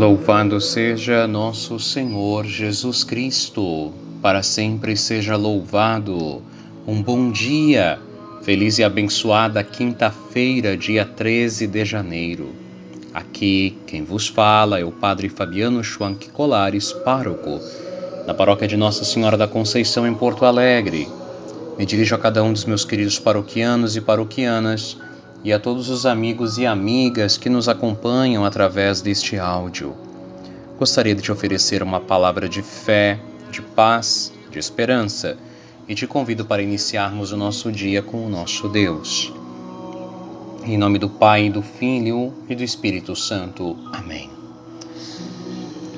Louvado seja nosso Senhor Jesus Cristo, para sempre seja louvado. Um bom dia, feliz e abençoada quinta-feira, dia 13 de janeiro. Aqui quem vos fala é o Padre Fabiano Schwank Colares, pároco, na paróquia de Nossa Senhora da Conceição em Porto Alegre. Me dirijo a cada um dos meus queridos paroquianos e paroquianas e a todos os amigos e amigas que nos acompanham através deste áudio. Gostaria de te oferecer uma palavra de fé, de paz, de esperança e te convido para iniciarmos o nosso dia com o nosso Deus. Em nome do Pai, do Filho e do Espírito Santo. Amém.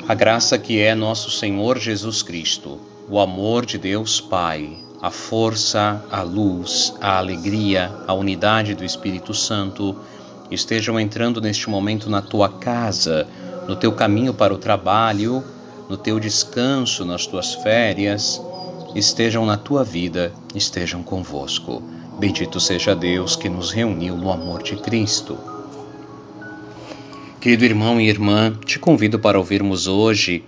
A graça que é nosso Senhor Jesus Cristo, o amor de Deus Pai a força, a luz, a alegria, a unidade do Espírito Santo estejam entrando neste momento na tua casa, no teu caminho para o trabalho, no teu descanso, nas tuas férias, estejam na tua vida, estejam convosco. Bendito seja Deus que nos reuniu no amor de Cristo. Querido irmão e irmã, te convido para ouvirmos hoje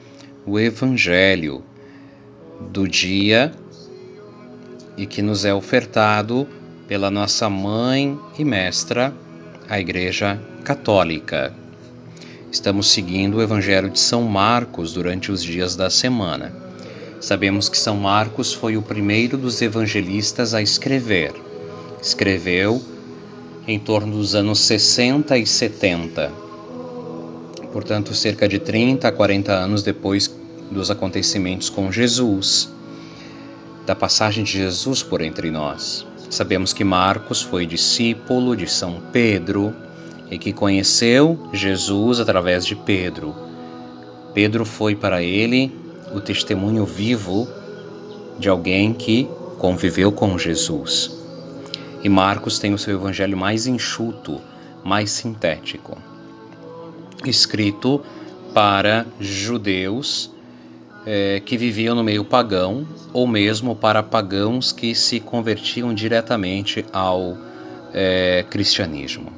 o Evangelho do dia e que nos é ofertado pela nossa mãe e mestra, a Igreja Católica. Estamos seguindo o Evangelho de São Marcos durante os dias da semana. Sabemos que São Marcos foi o primeiro dos evangelistas a escrever. Escreveu em torno dos anos 60 e 70, portanto, cerca de 30 a 40 anos depois dos acontecimentos com Jesus da passagem de Jesus por entre nós. Sabemos que Marcos foi discípulo de São Pedro e que conheceu Jesus através de Pedro. Pedro foi para ele o testemunho vivo de alguém que conviveu com Jesus. E Marcos tem o seu evangelho mais enxuto, mais sintético, escrito para judeus é, que viviam no meio pagão, ou mesmo para pagãos que se convertiam diretamente ao é, cristianismo.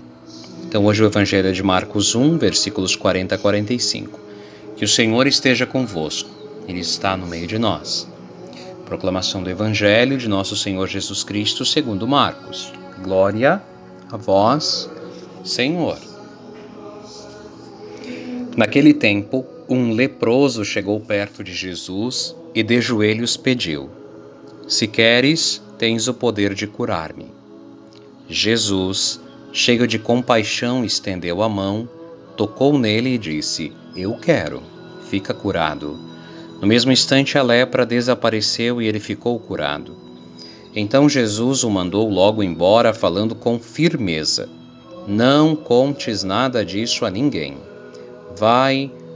Então, hoje o Evangelho é de Marcos 1, versículos 40 a 45. Que o Senhor esteja convosco, Ele está no meio de nós. Proclamação do Evangelho de Nosso Senhor Jesus Cristo, segundo Marcos. Glória a vós, Senhor. Naquele tempo, um leproso chegou perto de Jesus e de joelhos pediu: Se queres, tens o poder de curar-me. Jesus, cheio de compaixão, estendeu a mão, tocou nele e disse: Eu quero, fica curado. No mesmo instante, a lepra desapareceu e ele ficou curado. Então Jesus o mandou logo embora, falando com firmeza: Não contes nada disso a ninguém. Vai,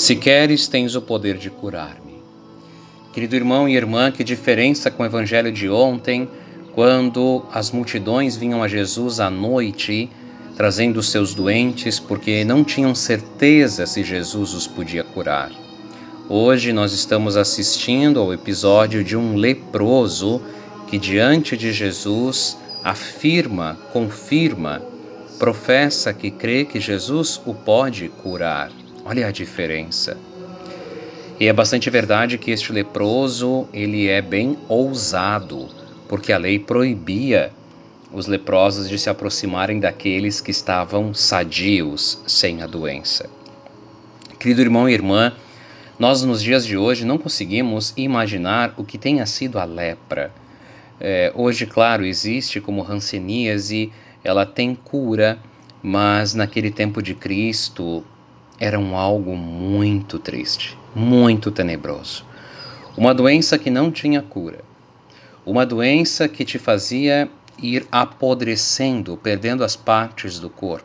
Se queres, tens o poder de curar-me. Querido irmão e irmã, que diferença com o evangelho de ontem, quando as multidões vinham a Jesus à noite trazendo seus doentes porque não tinham certeza se Jesus os podia curar. Hoje nós estamos assistindo ao episódio de um leproso que, diante de Jesus, afirma, confirma, professa que crê que Jesus o pode curar. Olha a diferença. E é bastante verdade que este leproso, ele é bem ousado, porque a lei proibia os leprosos de se aproximarem daqueles que estavam sadios, sem a doença. Querido irmão e irmã, nós nos dias de hoje não conseguimos imaginar o que tenha sido a lepra. É, hoje, claro, existe como hanseníase, ela tem cura, mas naquele tempo de Cristo, era um algo muito triste, muito tenebroso. Uma doença que não tinha cura. Uma doença que te fazia ir apodrecendo, perdendo as partes do corpo.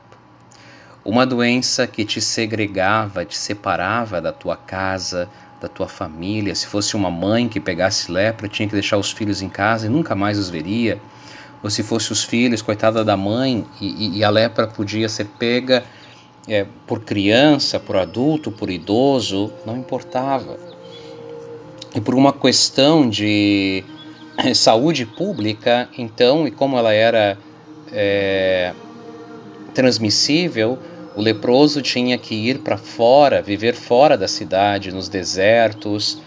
Uma doença que te segregava, te separava da tua casa, da tua família. Se fosse uma mãe que pegasse lepra, tinha que deixar os filhos em casa e nunca mais os veria. Ou se fosse os filhos, coitada da mãe, e, e a lepra podia ser pega é, por criança, por adulto, por idoso, não importava. E por uma questão de saúde pública, então, e como ela era é, transmissível, o leproso tinha que ir para fora, viver fora da cidade, nos desertos,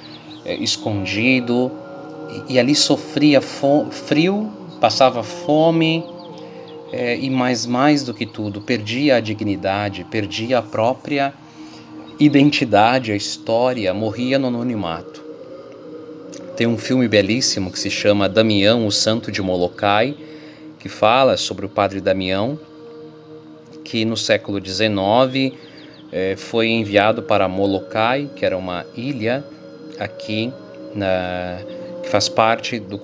é, escondido, e, e, ali sofria frio, passava fome, é, e mais mais do que tudo, perdia a dignidade, perdia a própria identidade, a história, morria no anonimato. Tem um filme belíssimo que se chama Damião, o Santo de Molokai, que fala sobre o padre Damião, que no século XIX é, foi enviado para Molokai, que era uma ilha aqui na, que faz parte do,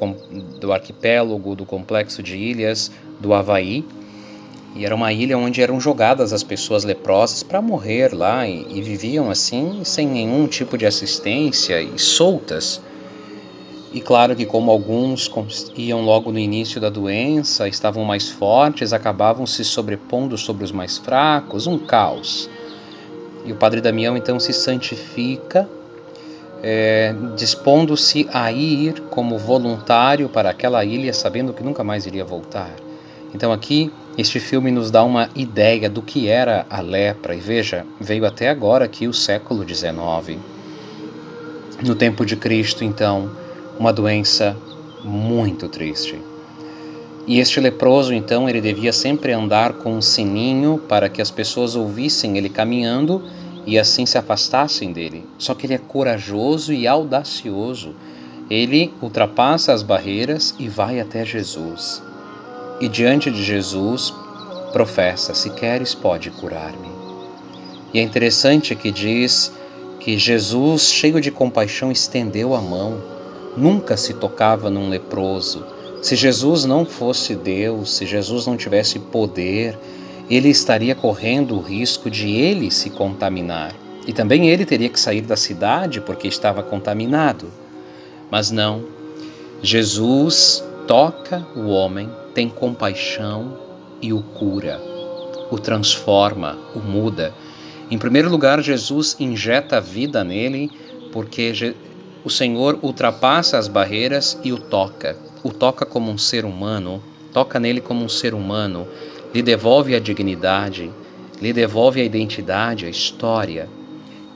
do arquipélago, do complexo de ilhas do Havaí. E era uma ilha onde eram jogadas as pessoas leprosas para morrer lá e, e viviam assim, sem nenhum tipo de assistência e soltas. E claro que, como alguns iam logo no início da doença, estavam mais fortes, acabavam se sobrepondo sobre os mais fracos, um caos. E o padre Damião então se santifica, é, dispondo-se a ir como voluntário para aquela ilha, sabendo que nunca mais iria voltar. Então, aqui, este filme nos dá uma ideia do que era a lepra, e veja, veio até agora aqui o século XIX. No tempo de Cristo, então uma doença muito triste. E este leproso, então, ele devia sempre andar com um sininho para que as pessoas ouvissem ele caminhando e assim se afastassem dele. Só que ele é corajoso e audacioso. Ele ultrapassa as barreiras e vai até Jesus. E diante de Jesus, professa: Se queres, pode curar-me. E é interessante que diz que Jesus, cheio de compaixão, estendeu a mão nunca se tocava num leproso. Se Jesus não fosse Deus, se Jesus não tivesse poder, ele estaria correndo o risco de ele se contaminar. E também ele teria que sair da cidade porque estava contaminado. Mas não. Jesus toca o homem, tem compaixão e o cura, o transforma, o muda. Em primeiro lugar, Jesus injeta vida nele, porque o Senhor ultrapassa as barreiras e o toca. O toca como um ser humano, toca nele como um ser humano, lhe devolve a dignidade, lhe devolve a identidade, a história,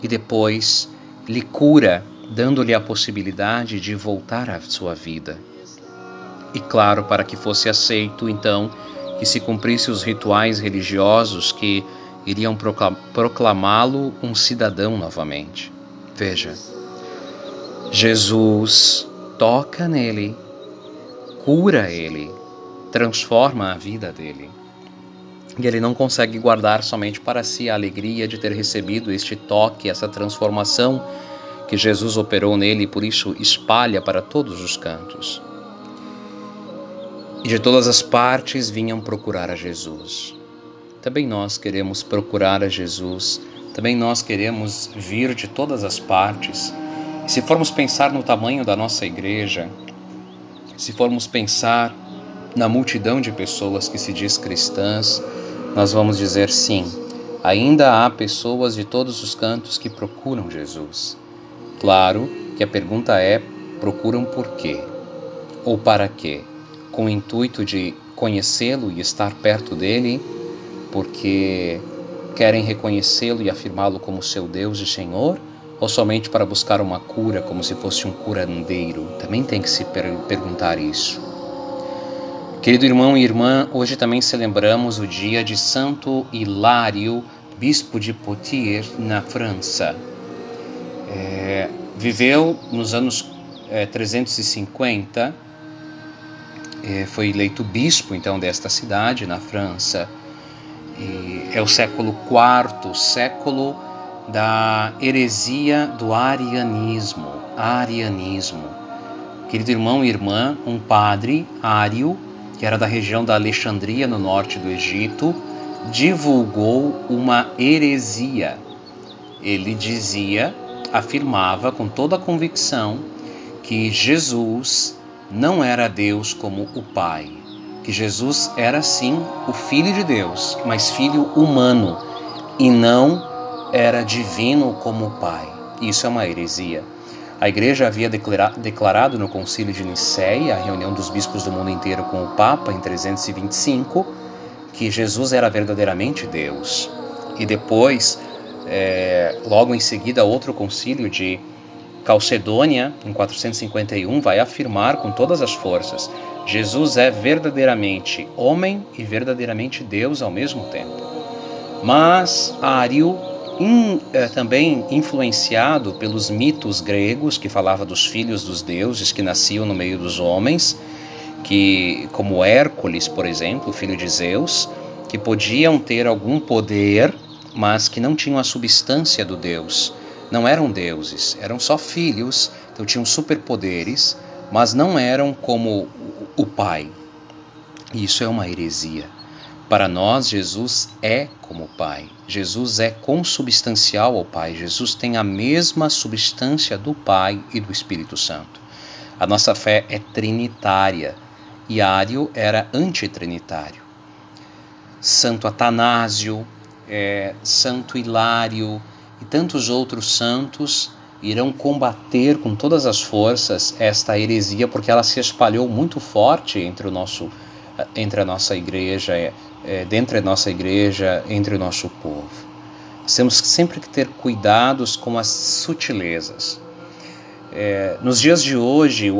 e depois lhe cura, dando-lhe a possibilidade de voltar à sua vida. E claro, para que fosse aceito, então, que se cumprisse os rituais religiosos que iriam proclamá-lo um cidadão novamente. Veja, Jesus toca nele, cura ele, transforma a vida dele. E ele não consegue guardar somente para si a alegria de ter recebido este toque, essa transformação que Jesus operou nele e por isso espalha para todos os cantos. E de todas as partes vinham procurar a Jesus. Também nós queremos procurar a Jesus, também nós queremos vir de todas as partes se formos pensar no tamanho da nossa igreja, se formos pensar na multidão de pessoas que se diz cristãs, nós vamos dizer sim, ainda há pessoas de todos os cantos que procuram Jesus. Claro que a pergunta é: procuram por quê? Ou para quê? Com o intuito de conhecê-lo e estar perto dele, porque querem reconhecê-lo e afirmá-lo como seu Deus e Senhor? ou somente para buscar uma cura como se fosse um curandeiro? Também tem que se per perguntar isso. Querido irmão e irmã, hoje também celebramos o dia de Santo Hilário, bispo de Poitiers, na França. É, viveu nos anos é, 350, é, foi eleito bispo então desta cidade na França. E é o século IV, século da heresia do arianismo. Arianismo. Querido irmão e irmã, um padre ário, que era da região da Alexandria, no norte do Egito, divulgou uma heresia. Ele dizia, afirmava com toda a convicção que Jesus não era Deus como o Pai, que Jesus era sim o Filho de Deus, mas filho humano e não era divino como o Pai. Isso é uma heresia. A igreja havia declarado no Concílio de Nicéia, a reunião dos bispos do mundo inteiro com o Papa em 325, que Jesus era verdadeiramente Deus. E depois, é, logo em seguida, outro concílio de Calcedônia, em 451, vai afirmar com todas as forças: Jesus é verdadeiramente homem e verdadeiramente Deus ao mesmo tempo. Mas Ario, in, eh, também influenciado pelos mitos gregos que falava dos filhos dos deuses que nasciam no meio dos homens, que como Hércules, por exemplo, filho de Zeus, que podiam ter algum poder, mas que não tinham a substância do Deus não eram deuses, eram só filhos, então tinham superpoderes, mas não eram como o Pai. E isso é uma heresia. Para nós, Jesus é como o Pai. Jesus é consubstancial ao Pai. Jesus tem a mesma substância do Pai e do Espírito Santo. A nossa fé é trinitária e Ário era antitrinitário. Santo Atanásio, é, Santo Hilário, e tantos outros santos irão combater com todas as forças esta heresia, porque ela se espalhou muito forte entre o nosso entre a nossa igreja, é, dentro da nossa igreja, entre o nosso povo. temos sempre que ter cuidados com as sutilezas. É, nos dias de hoje, o,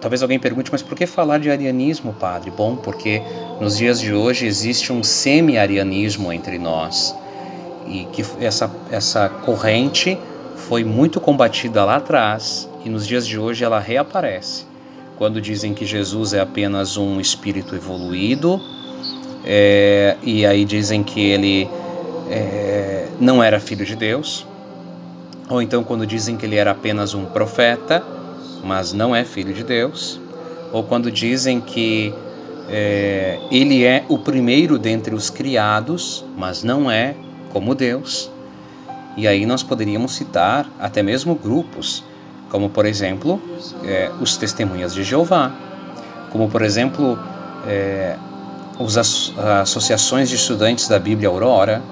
talvez alguém pergunte, mas por que falar de arianismo, padre? Bom, porque nos dias de hoje existe um semi-arianismo entre nós e que essa, essa corrente foi muito combatida lá atrás e nos dias de hoje ela reaparece. Quando dizem que Jesus é apenas um espírito evoluído, é, e aí dizem que ele é, não era filho de Deus, ou então quando dizem que ele era apenas um profeta, mas não é filho de Deus, ou quando dizem que é, ele é o primeiro dentre os criados, mas não é como Deus. E aí nós poderíamos citar até mesmo grupos, como por exemplo é, os Testemunhas de Jeová, como por exemplo é, as associações de estudantes da Bíblia Aurora,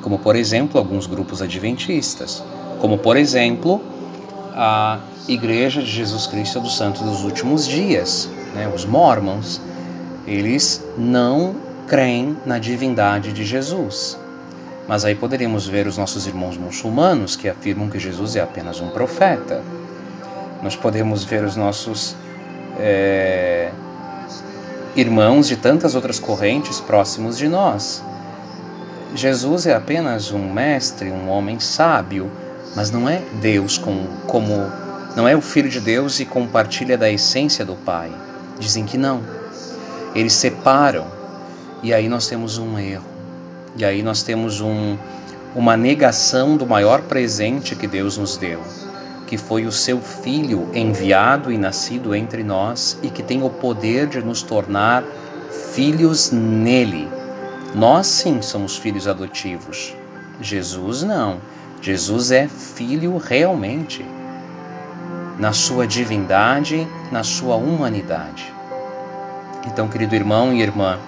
como por exemplo alguns grupos adventistas, como por exemplo a Igreja de Jesus Cristo dos Santos dos Últimos Dias, né, os Mormons. Eles não creem na divindade de Jesus. Mas aí poderíamos ver os nossos irmãos muçulmanos que afirmam que Jesus é apenas um profeta. Nós podemos ver os nossos é, irmãos de tantas outras correntes próximos de nós. Jesus é apenas um mestre, um homem sábio, mas não é Deus como, como não é o Filho de Deus e compartilha da essência do Pai. Dizem que não. Eles separam e aí nós temos um erro. E aí nós temos um, uma negação do maior presente que Deus nos deu, que foi o seu Filho enviado e nascido entre nós e que tem o poder de nos tornar filhos nele. Nós sim somos filhos adotivos. Jesus não. Jesus é filho realmente, na sua divindade, na sua humanidade. Então, querido irmão e irmã,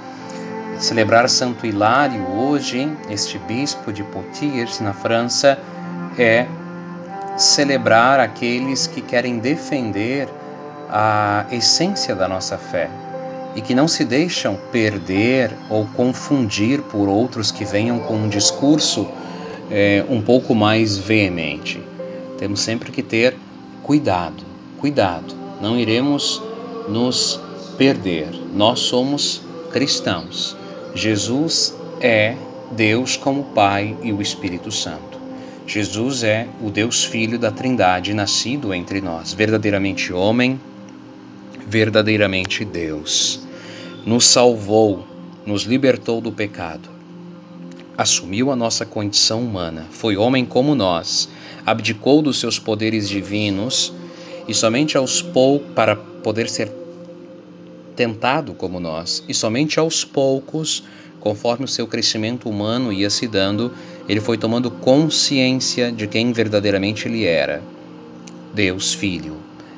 Celebrar Santo Hilário hoje, este bispo de Poitiers, na França, é celebrar aqueles que querem defender a essência da nossa fé e que não se deixam perder ou confundir por outros que venham com um discurso é, um pouco mais veemente. Temos sempre que ter cuidado, cuidado, não iremos nos perder. Nós somos cristãos Jesus é Deus como Pai e o Espírito Santo. Jesus é o Deus Filho da Trindade nascido entre nós, verdadeiramente homem, verdadeiramente Deus. Nos salvou, nos libertou do pecado. assumiu a nossa condição humana, foi homem como nós, abdicou dos seus poderes divinos e somente aos poucos para poder ser tentado como nós, e somente aos poucos, conforme o seu crescimento humano ia se dando, ele foi tomando consciência de quem verdadeiramente ele era. Deus Filho,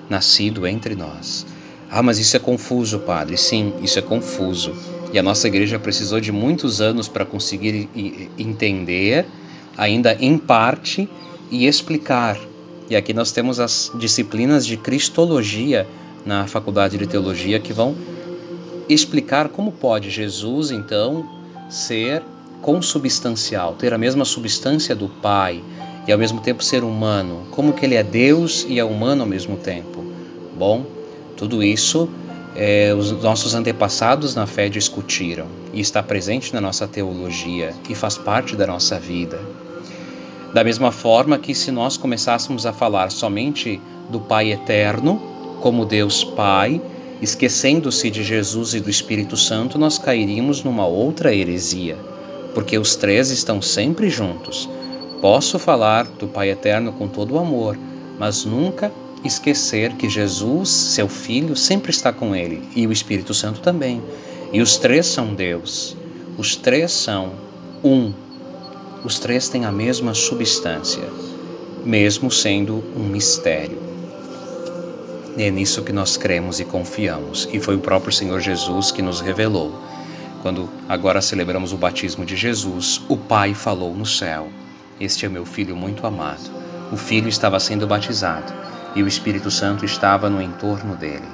nascido entre nós. Ah, mas isso é confuso, padre. Sim, isso é confuso. E a nossa igreja precisou de muitos anos para conseguir entender, ainda em parte, e explicar. E aqui nós temos as disciplinas de Cristologia na Faculdade de Teologia que vão explicar como pode Jesus, então, ser consubstancial, ter a mesma substância do Pai e ao mesmo tempo ser humano, como que ele é Deus e é humano ao mesmo tempo. Bom, tudo isso é, os nossos antepassados na fé discutiram e está presente na nossa teologia e faz parte da nossa vida. Da mesma forma que se nós começássemos a falar somente do Pai eterno, como Deus Pai, esquecendo-se de Jesus e do Espírito Santo, nós cairíamos numa outra heresia, porque os três estão sempre juntos. Posso falar do Pai eterno com todo o amor, mas nunca esquecer que Jesus, seu Filho, sempre está com ele e o Espírito Santo também. E os três são Deus. Os três são um. Os três têm a mesma substância, mesmo sendo um mistério. E é nisso que nós cremos e confiamos. E foi o próprio Senhor Jesus que nos revelou. Quando agora celebramos o batismo de Jesus, o Pai falou no céu: Este é meu filho muito amado. O filho estava sendo batizado e o Espírito Santo estava no entorno dele.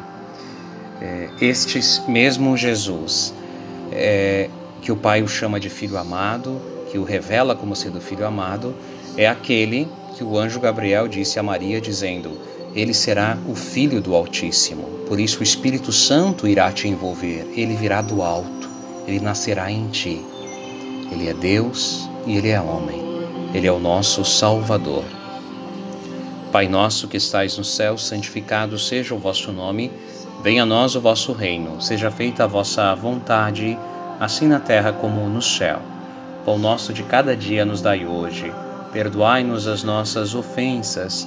É, este mesmo Jesus, é, que o Pai o chama de Filho amado, que o revela como sendo Filho amado, é aquele que o anjo Gabriel disse a Maria, dizendo: Ele será o Filho do Altíssimo. Por isso o Espírito Santo irá te envolver, ele virá do alto, ele nascerá em ti. Ele é Deus e ele é homem, ele é o nosso Salvador. Pai nosso que estais no céu, santificado seja o vosso nome. Venha a nós o vosso reino. Seja feita a vossa vontade, assim na terra como no céu. Pão nosso de cada dia nos dai hoje. Perdoai-nos as nossas ofensas,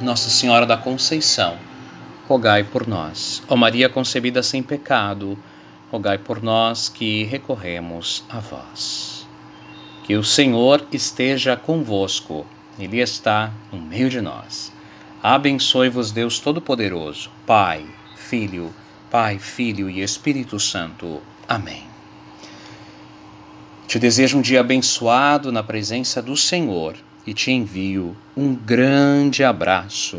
Nossa Senhora da Conceição, rogai por nós. Ó Maria concebida sem pecado, rogai por nós que recorremos a vós. Que o Senhor esteja convosco, Ele está no meio de nós. Abençoe-vos Deus Todo-Poderoso, Pai, Filho, Pai, Filho e Espírito Santo. Amém. Te desejo um dia abençoado na presença do Senhor e te envio um grande abraço.